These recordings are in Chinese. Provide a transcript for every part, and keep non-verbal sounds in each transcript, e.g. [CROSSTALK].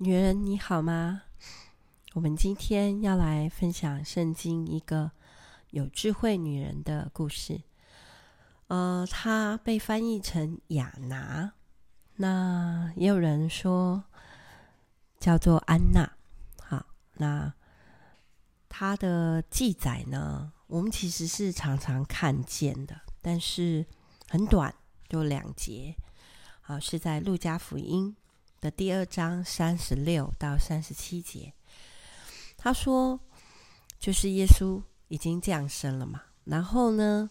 女人你好吗？我们今天要来分享圣经一个有智慧女人的故事。呃，她被翻译成亚拿，那也有人说叫做安娜。好，那她的记载呢，我们其实是常常看见的，但是很短，就两节。好，是在路加福音的第二章三十六到三十七节，他说，就是耶稣已经降生了嘛，然后呢，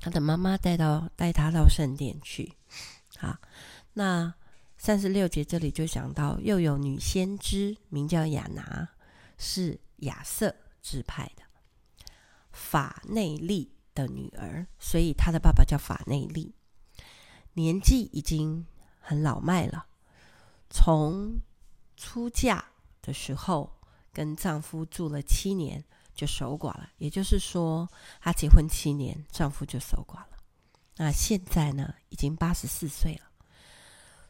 他的妈妈带到带他到圣殿去，好，那三十六节这里就讲到，又有女先知名叫亚拿，是亚瑟支派的法内利的女儿，所以他的爸爸叫法内利，年纪已经。很老迈了，从出嫁的时候跟丈夫住了七年就守寡了，也就是说，她结婚七年，丈夫就守寡了。那现在呢，已经八十四岁了，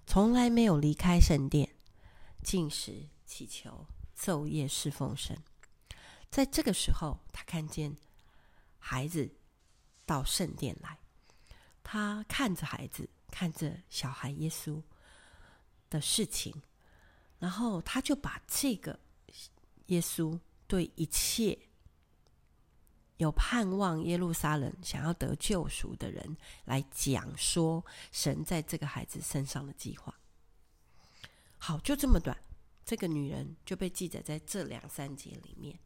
从来没有离开圣殿，进食、祈求、昼夜侍奉神。在这个时候，她看见孩子到圣殿来，她看着孩子。看着小孩耶稣的事情，然后他就把这个耶稣对一切有盼望耶路撒冷想要得救赎的人来讲说神在这个孩子身上的计划。好，就这么短，这个女人就被记载在这两三节里面。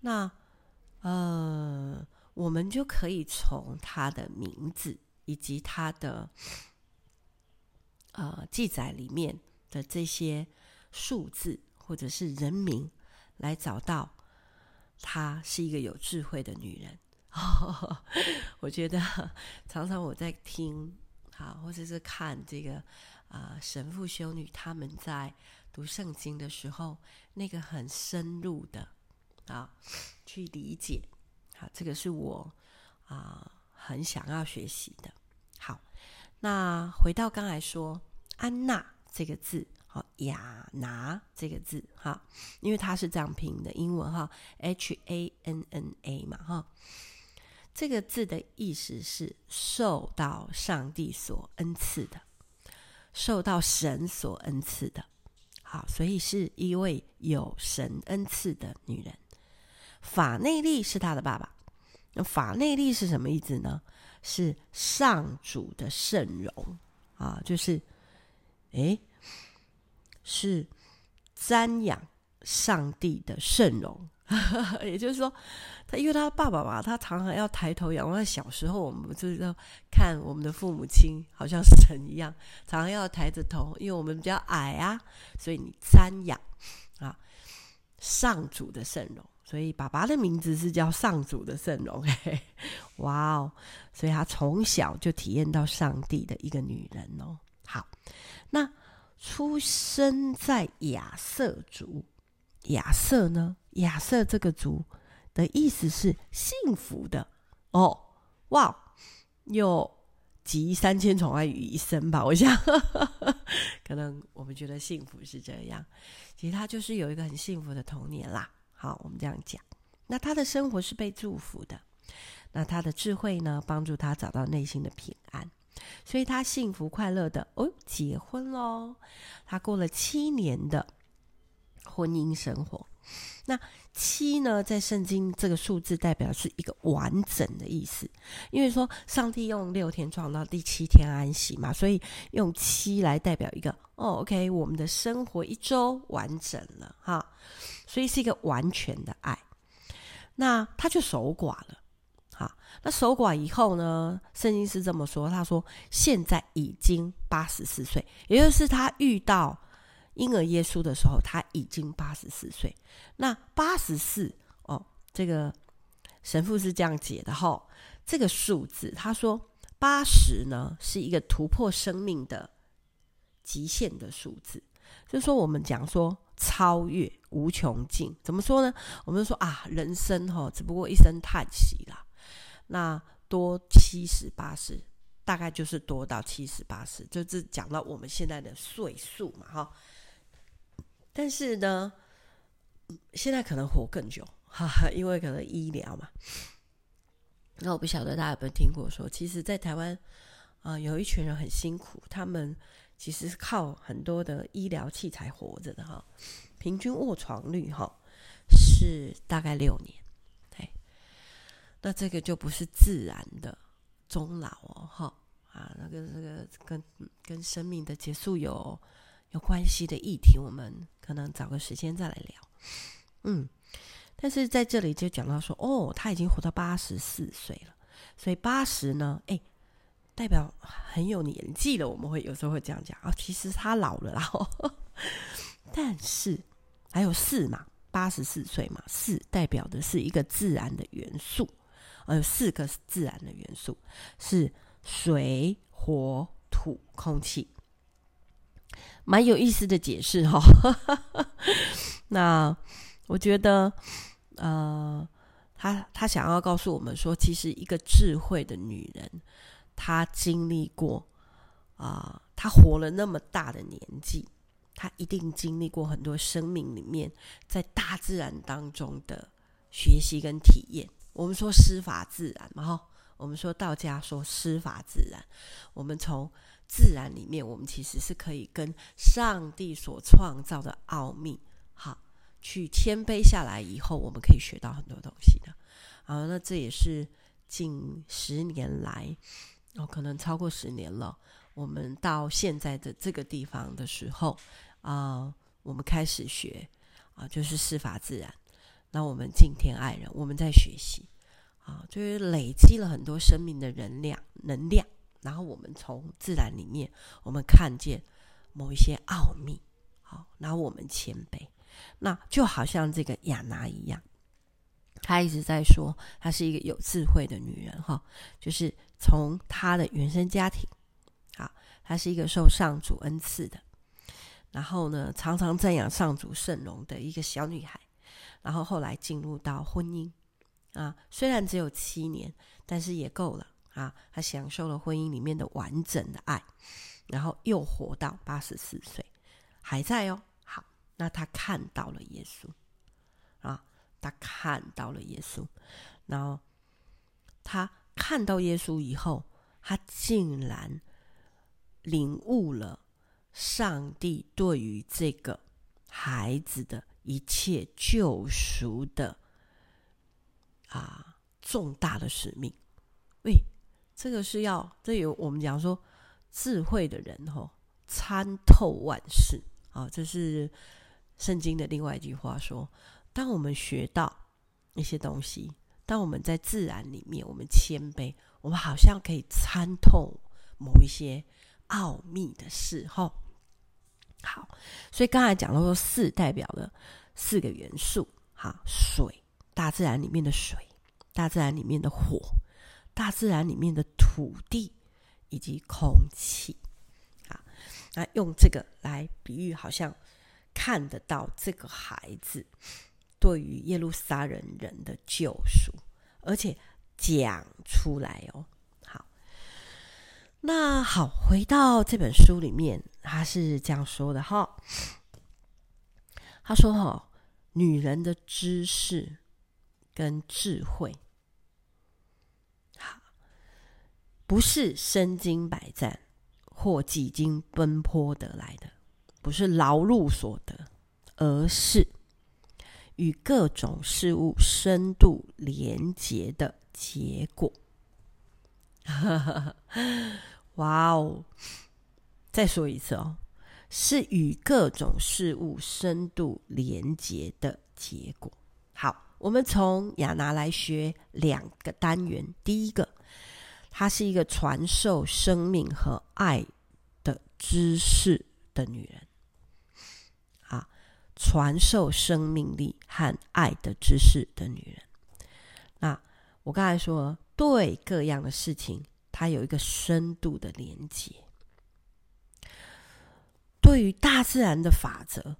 那呃，我们就可以从她的名字。以及他的呃记载里面的这些数字或者是人名，来找到她是一个有智慧的女人。[LAUGHS] 我觉得常常我在听啊，或者是看这个啊、神父修女他们在读圣经的时候，那个很深入的啊去理解。好，这个是我啊。很想要学习的。好，那回到刚才说安娜这个字，好亚拿这个字，哈，因为它是这样拼的英文哈，H A N N A 嘛，哈，这个字的意思是受到上帝所恩赐的，受到神所恩赐的，好，所以是一位有神恩赐的女人。法内利是她的爸爸。那法内利是什么意思呢？是上主的圣容啊，就是，诶，是瞻仰上帝的圣容。[LAUGHS] 也就是说，他因为他爸爸嘛，他常常要抬头仰望。小时候我们就是要看我们的父母亲，好像是神一样，常常要抬着头，因为我们比较矮啊，所以你瞻仰啊，上主的圣容。所以爸爸的名字是叫上主的圣容，嘿嘿，哇哦！所以他从小就体验到上帝的一个女人哦。好，那出生在亚瑟族，亚瑟呢？亚瑟这个族的意思是幸福的哦。哇，有集三千宠爱于一身吧？我想，[LAUGHS] 可能我们觉得幸福是这样，其实他就是有一个很幸福的童年啦。好，我们这样讲。那他的生活是被祝福的，那他的智慧呢，帮助他找到内心的平安，所以他幸福快乐的哦，结婚喽。他过了七年的婚姻生活。那七呢，在圣经这个数字代表是一个完整的意思，因为说上帝用六天创造，第七天安息嘛，所以用七来代表一个哦，OK，我们的生活一周完整了哈。所以是一个完全的爱，那他就守寡了，好，那守寡以后呢？圣经是这么说，他说现在已经八十四岁，也就是他遇到婴儿耶稣的时候，他已经八十四岁。那八十四哦，这个神父是这样解的哈，这个数字他说八十呢是一个突破生命的极限的数字，就是说我们讲说。超越无穷尽，怎么说呢？我们说啊，人生哈，只不过一声叹息啦。那多七十八十大概就是多到七十八十，就是讲到我们现在的岁数嘛，哈。但是呢，现在可能活更久，哈哈，因为可能医疗嘛。那我不晓得大家有没有听过说，其实，在台湾啊、有一群人很辛苦，他们其实是靠很多的医疗器材活着的，哈。平均卧床率，哈，是大概六年。那这个就不是自然的终老哦，哈啊，那个这个跟跟生命的结束有有关系的议题，我们可能找个时间再来聊。嗯，但是在这里就讲到说，哦，他已经活到八十四岁了，所以八十呢，哎，代表很有年纪了。我们会有时候会这样讲啊，其实他老了啦，呵呵，但是还有四嘛，八十四岁嘛，四代表的是一个自然的元素。呃，有四个自然的元素是水、火、土、空气，蛮有意思的解释哈、哦。[LAUGHS] 那我觉得，呃，他他想要告诉我们说，其实一个智慧的女人，他经历过啊、呃，她活了那么大的年纪，他一定经历过很多生命里面在大自然当中的学习跟体验。我们说师法自然嘛，哈，我们说道家说师法自然，我们从自然里面，我们其实是可以跟上帝所创造的奥秘，哈，去谦卑下来以后，我们可以学到很多东西的。啊，那这也是近十年来，哦，可能超过十年了，我们到现在的这个地方的时候，啊，我们开始学，啊，就是师法自然。那我们敬天爱人，我们在学习，啊，就是累积了很多生命的能量，能量。然后我们从自然里面，我们看见某一些奥秘，好，然后我们谦卑。那就好像这个亚拿一样，她一直在说，她是一个有智慧的女人，哈，就是从她的原生家庭，啊，她是一个受上主恩赐的，然后呢，常常赞扬上主圣容的一个小女孩。然后后来进入到婚姻，啊，虽然只有七年，但是也够了啊。他享受了婚姻里面的完整的爱，然后又活到八十四岁，还在哦。好，那他看到了耶稣，他看到了耶稣，然后他看到耶稣以后，他竟然领悟了上帝对于这个孩子的。一切救赎的啊重大的使命，喂，这个是要这有我们讲说智慧的人吼、哦、参透万事啊，这是圣经的另外一句话说，当我们学到一些东西，当我们在自然里面，我们谦卑，我们好像可以参透某一些奥秘的事吼。好，所以刚才讲到说，四代表了四个元素，哈，水，大自然里面的水，大自然里面的火，大自然里面的土地以及空气，啊，那用这个来比喻，好像看得到这个孩子对于耶路撒冷人的救赎，而且讲出来哦。好那好，回到这本书里面，他是这样说的哈。他说：“哈，女人的知识跟智慧，好，不是身经百战或几经奔波得来的，不是劳碌所得，而是与各种事物深度连结的结果。[LAUGHS] ”哇哦！再说一次哦，是与各种事物深度连接的结果。好，我们从亚拿来学两个单元。第一个，她是一个传授生命和爱的知识的女人。传授生命力和爱的知识的女人。那我刚才说，对各样的事情。它有一个深度的连接，对于大自然的法则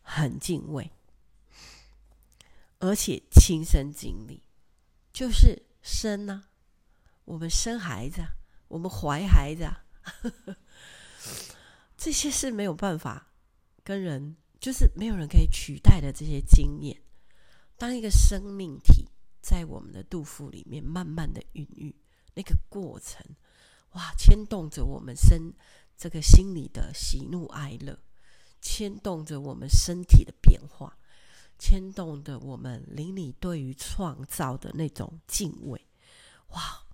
很敬畏，而且亲身经历，就是生啊，我们生孩子，我们怀孩子，这些是没有办法跟人，就是没有人可以取代的这些经验。当一个生命体在我们的肚腹里面慢慢的孕育，那个过程，哇，牵动着我们身这个心里的喜怒哀乐，牵动着我们身体的变化，牵动着我们灵里对于创造的那种敬畏，哇，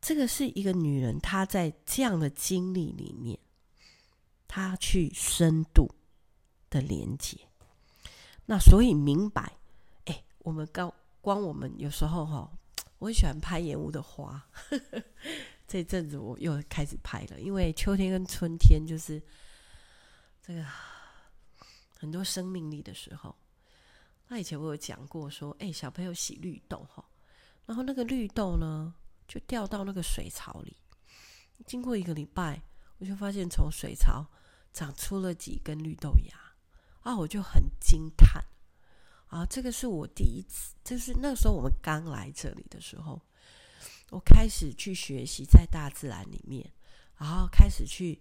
这个是一个女人她在这样的经历里面，她去深度的连接。那所以明白，哎，我们刚光我们有时候哈、我很喜欢拍延误的花。[LAUGHS] 这阵子我又开始拍了，因为秋天跟春天就是这个很多生命力的时候。那以前我有讲过说，哎，小朋友洗绿豆哈，然后那个绿豆呢就掉到那个水槽里，经过一个礼拜，我就发现从水槽长出了几根绿豆芽。啊，我就很惊叹啊！这个是我第一次，就是那时候我们刚来这里的时候，我开始去学习在大自然里面，然后开始去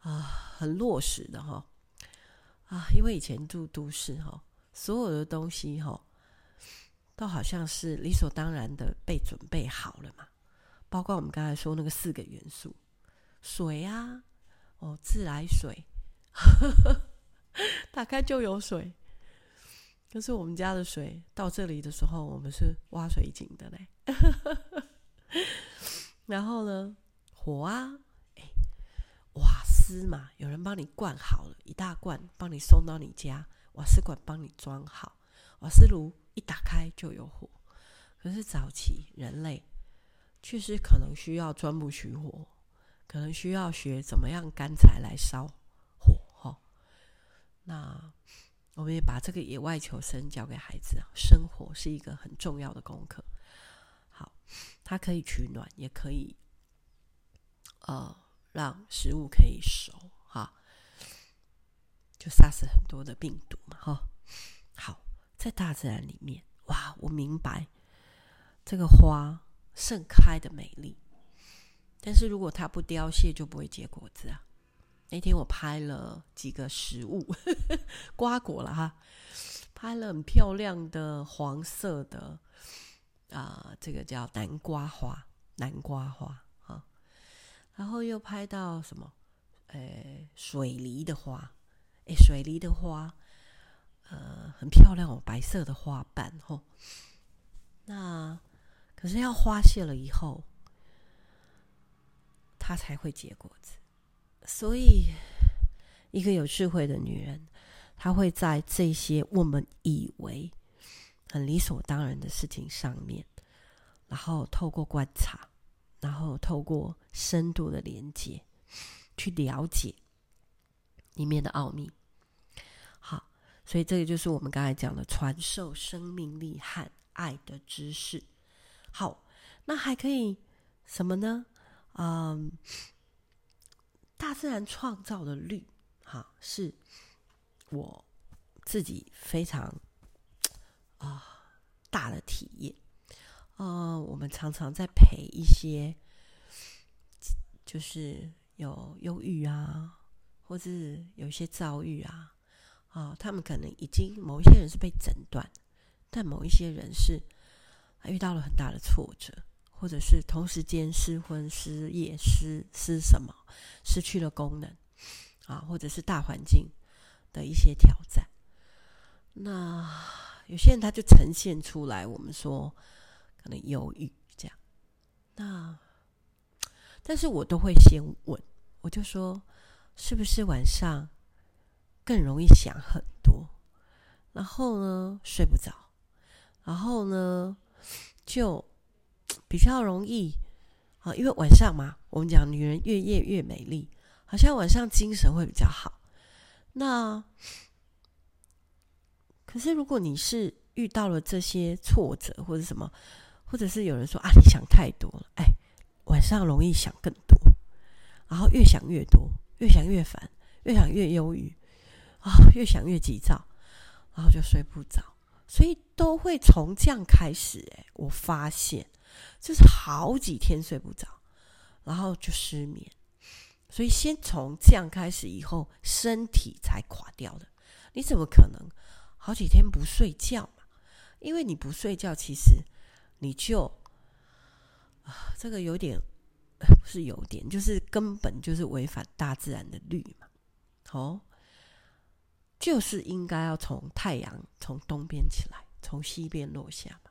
啊，很落实的哈啊，因为以前住都市哈，所有的东西哈，都好像是理所当然的被准备好了嘛，包括我们刚才说那个四个元素，水啊，哦，自来水。呵呵打开就有水，可是我们家的水到这里的时候，我们是挖水井的嘞。[LAUGHS] 然后呢，火啊，哎，瓦斯嘛，有人帮你灌好了，一大罐帮你送到你家，瓦斯管帮你装好，瓦斯炉一打开就有火。可是早期人类确实可能需要钻木取火，可能需要学怎么样干柴来烧火哈。那我们也把这个野外求生教给孩子，生活是一个很重要的功课。好，它可以取暖，也可以呃让食物可以熟哈，就杀死很多的病毒嘛哈。在大自然里面，哇，我明白这个花盛开的美丽，但是如果它不凋谢，就不会结果子啊。那天我拍了几个食物，[LAUGHS] 瓜果了哈，拍了很漂亮的黄色的啊、这个叫南瓜花，南瓜花啊，然后又拍到什么？诶，水梨的花，诶，水梨的花，呃，很漂亮哦，白色的花瓣哦。那可是要花谢了以后，它才会结果子。所以，一个有智慧的女人，她会在这些我们以为很理所当然的事情上面，然后透过观察，然后透过深度的连接，去了解里面的奥秘。好，所以这个就是我们刚才讲的传授生命力和爱的知识。好，那还可以什么呢？嗯。大自然创造的绿，哈，是我自己非常啊、大的体验。呃，我们常常在陪一些，就是有忧郁啊，或者有一些躁郁啊，啊、他们可能已经某一些人是被诊断，但某一些人是遇到了很大的挫折。或者是同时间失婚、失业、失失什么，失去了功能啊，或者是大环境的一些挑战。那有些人他就呈现出来，我们说可能忧郁这样。那但是我都会先问，我就说是不是晚上更容易想很多，然后呢睡不着，然后呢就。比较容易啊，因为晚上嘛，我们讲女人越夜越美丽，好像晚上精神会比较好。那可是如果你是遇到了这些挫折或者什么，或者是有人说啊，你想太多了，哎，晚上容易想更多，然后越想越多，越想越烦，越想越忧郁啊，[LAUGHS] 越想越急躁，然后就睡不着，所以都会从这样开始。哎，我发现。就是好几天睡不着，然后就失眠。所以先从这样开始，以后身体才垮掉的。你怎么可能好几天不睡觉嘛？因为你不睡觉，其实你就啊，这个有点不 [LAUGHS] 是有点，就是根本就是违反大自然的律嘛。哦，就是应该要从太阳从东边起来，从西边落下嘛。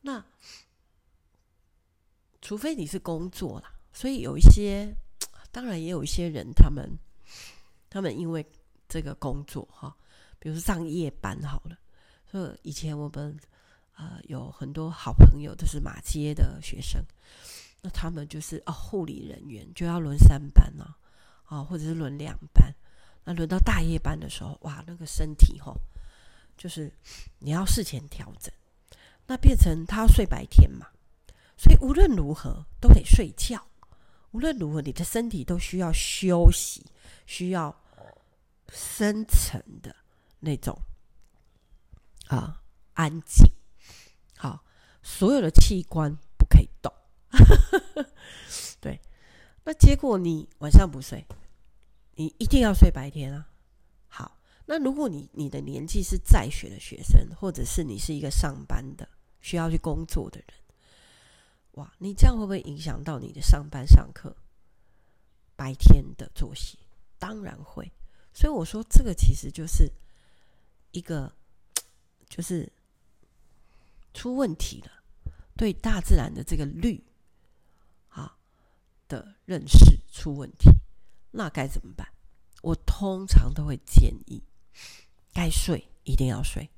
那除非你是工作啦，所以有一些。当然也有一些人，他们他们因为这个工作哈，比如说上夜班好了。所以以前我们呃有很多好朋友都是马街的学生，那他们就是哦护理人员就要轮三班呢，啊，或者是轮两班。那轮到大夜班的时候，哇，那个身体哈，就是你要事前调整，那变成他要睡白天嘛，所以无论如何都得睡觉。无论如何，你的身体都需要休息，需要深层的那种啊安静。好，所有的器官不可以动。[LAUGHS] 对，那结果你晚上不睡，你一定要睡白天啊。好，那如果你你的年纪是在学的学生，或者是你是一个上班的需要去工作的人。哇，你这样会不会影响到你的上班上课白天的作息？当然会。所以我说，这个其实就是一个，[TSK] 就是出问题了。对大自然的这个律啊的认识出问题，那该怎么办？我通常都会建议，该睡一定要睡。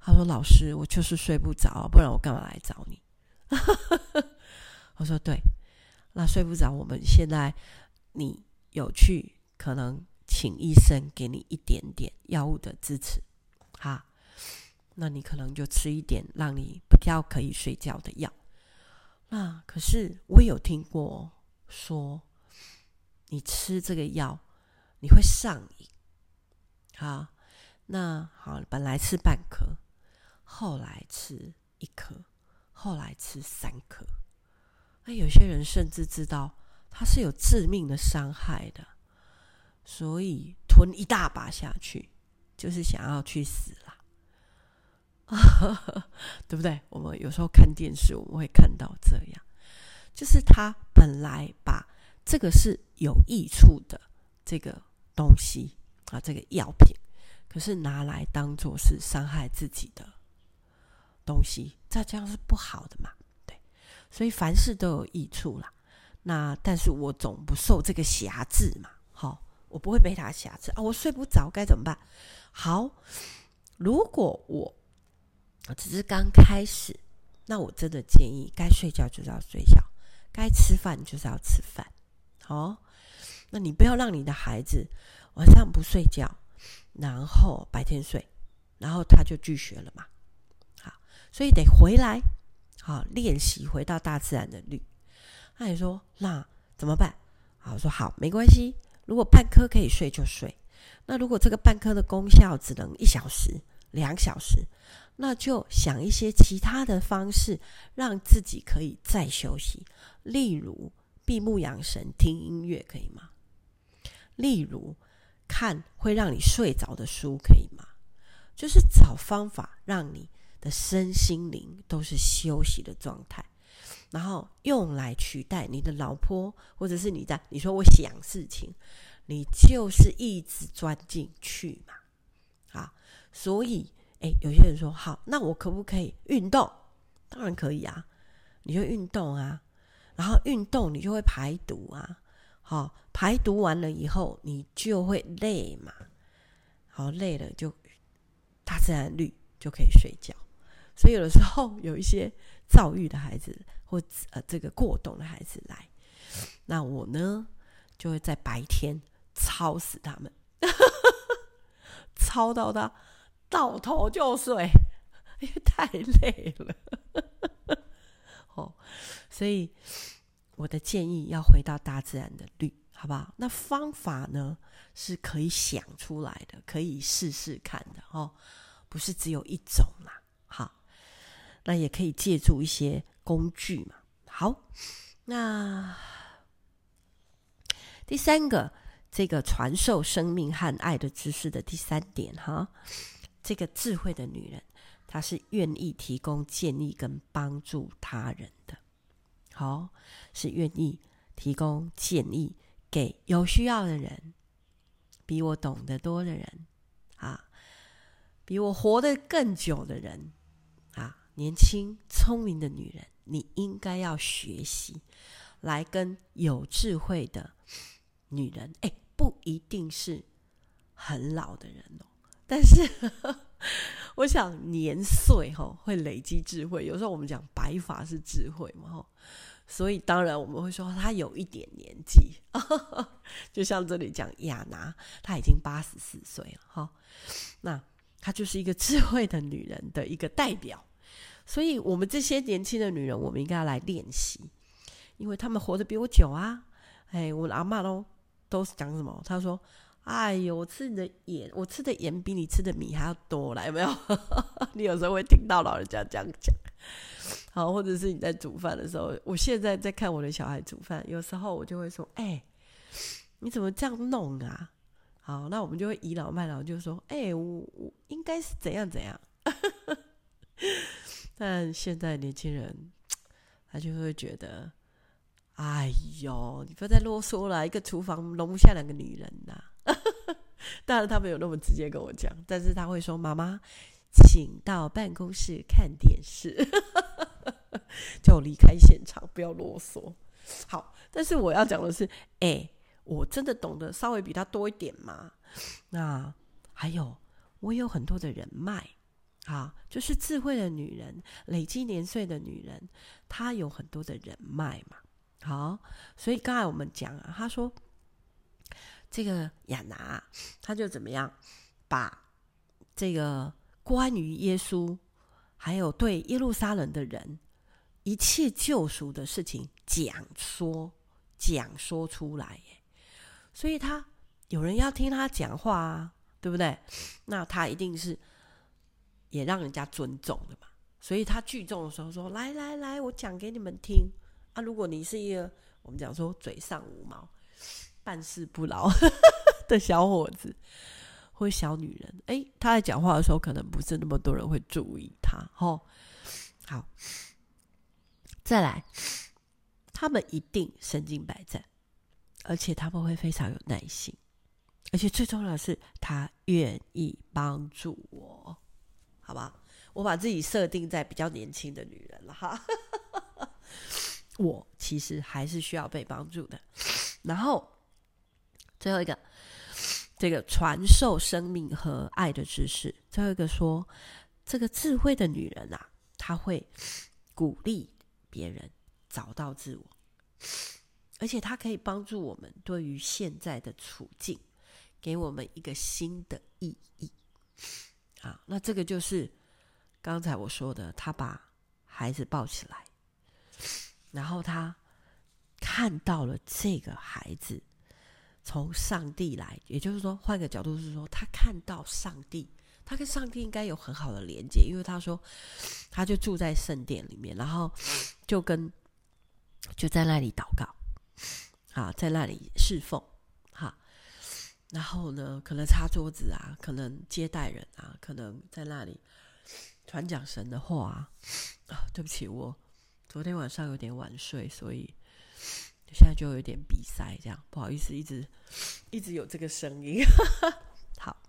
他说：“老师，我就是睡不着，不然我干嘛来找你？” [LAUGHS] 我说对，那睡不着，我们现在你有去可能请医生给你一点点药物的支持，哈，那你可能就吃一点让你比较可以睡觉的药。那可是我有听过说，你吃这个药你会上瘾，好，那好，本来吃半颗，后来吃一颗。后来吃三颗，那有些人甚至知道它是有致命的伤害的，所以吞一大把下去，就是想要去死啦，[LAUGHS] 对不对？我们有时候看电视，我们会看到这样，就是他本来把这个是有益处的这个东西啊，这个药品，可是拿来当做是伤害自己的。东西，这这样是不好的嘛？对，所以凡事都有益处啦。那但是我总不受这个辖制嘛，好，我不会被他辖制啊。我睡不着该怎么办？好，如果我只是刚开始，那我真的建议，该睡觉就是要睡觉，该吃饭就是要吃饭。哦，那你不要让你的孩子晚上不睡觉，然后白天睡，然后他就拒学了嘛。好所以得回来，好练习回到大自然的律。那你说那怎么办？好，我说好，没关系。如果半颗可以睡就睡。那如果这个半颗的功效只能一小时、两小时，那就想一些其他的方式，让自己可以再休息。例如闭目养神、听音乐，可以吗？例如看会让你睡着的书，可以吗？就是找方法让你。的身心灵都是休息的状态，然后用来取代你的老婆，或者是你在你说我想事情，你就是一直钻进去嘛，啊，所以诶，有些人说好，那我可不可以运动？当然可以啊，你就运动啊，然后运动你就会排毒啊，好，排毒完了以后你就会累嘛，好，累了就大自然律就可以睡觉。所以有的时候有一些躁郁的孩子，或呃这个过动的孩子来，那我呢就会在白天操死他们，[LAUGHS] 操到他倒头就睡，因为太累了。哦，所以我的建议要回到大自然的律，好不好？那方法呢是可以想出来的，可以试试看的哦，不是只有一种啦。好。那也可以借助一些工具嘛。好，那第三个，这个传授生命和爱的知识的第三点哈，这个智慧的女人，她是愿意提供建议跟帮助他人的，好，是愿意提供建议给有需要的人，比我懂得多的人啊，比我活得更久的人啊。年轻聪明的女人，你应该要学习来跟有智慧的女人。哎，不一定是很老的人哦，但是我想年岁哈会累积智慧。有时候我们讲白发是智慧嘛，所以当然我们会说她有一点年纪，[LAUGHS] 就像这里讲亚拿，她已经八十四岁了哈，那她就是一个智慧的女人的一个代表。所以，我们这些年轻的女人，我们应该要来练习，因为她们活得比我久啊。哎，我的阿嬷都都是讲什么？她说：“哎呦，我吃你的盐，我吃的盐比你吃的米还要多了，有没有？” [LAUGHS] 你有时候会听到老人家这样讲。好，或者是你在煮饭的时候，我现在在看我的小孩煮饭，有时候我就会说：“哎，你怎么这样弄啊？”好，那我们就会倚老卖老，就说：“哎，我我应该是怎样怎样。[LAUGHS] ”但现在年轻人，他就会觉得，哎呦，你不要再啰嗦了，一个厨房容不下两个女人呐。[LAUGHS] 当然，他没有那么直接跟我讲，但是他会说：“妈妈，请到办公室看电视，[LAUGHS] 叫我离开现场，不要啰嗦。”好，但是我要讲的是，[LAUGHS] 哎，我真的懂得稍微比他多一点嘛。那还有，我有很多的人脉。啊，就是智慧的女人，累积年岁的女人，她有很多的人脉嘛。好，所以刚才我们讲啊，她说这个亚拿，他就怎么样把这个关于耶稣，还有对耶路撒冷的人一切救赎的事情讲说讲说出来耶。所以他有人要听他讲话啊，对不对？那他一定是。也让人家尊重的嘛，所以他聚众的时候说：“来来来，我讲给你们听啊！如果你是一个我们讲说嘴上无毛、办事不牢 [LAUGHS] 的小伙子或小女人，哎，他在讲话的时候，可能不是那么多人会注意他。哦，好，再来，他们一定身经百战，而且他们会非常有耐心，而且最重要的是，他愿意帮助我。”好吧，我把自己设定在比较年轻的女人了哈。[LAUGHS] 我其实还是需要被帮助的。然后最后一个，这个传授生命和爱的知识。最后一个说，这个智慧的女人啊，她会鼓励别人找到自我，而且她可以帮助我们对于现在的处境，给我们一个新的意义。啊，那这个就是刚才我说的，他把孩子抱起来，然后他看到了这个孩子从上帝来，也就是说，换个角度是说，他看到上帝，他跟上帝应该有很好的连接，因为他说，他就住在圣殿里面，然后就跟就在那里祷告，啊，在那里侍奉。哈然后呢，可能擦桌子啊，可能接待人啊，可能在那里传讲神的话啊。啊，对不起，我昨天晚上有点晚睡，所以现在就有点鼻塞，这样不好意思，一直一直有这个声音。[LAUGHS] 好，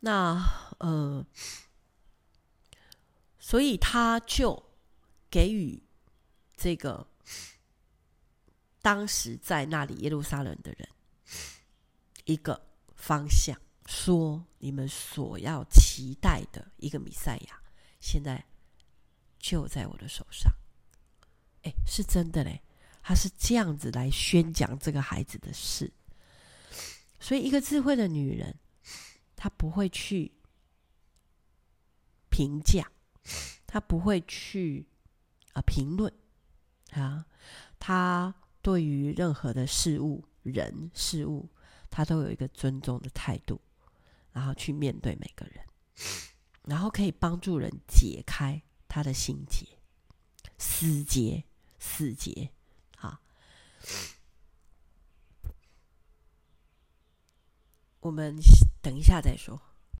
那呃，所以他就给予这个当时在那里耶路撒冷的人。一个方向，说你们所要期待的一个弥赛亚，现在就在我的手上。哎，是真的嘞，他是这样子来宣讲这个孩子的事。所以，一个智慧的女人，她不会去评价，她不会去啊评论啊，她对于任何的事物、人、事物。他都有一个尊重的态度，然后去面对每个人。然后可以帮助人解开他的心结、死结、死结。好，我们等一下再说。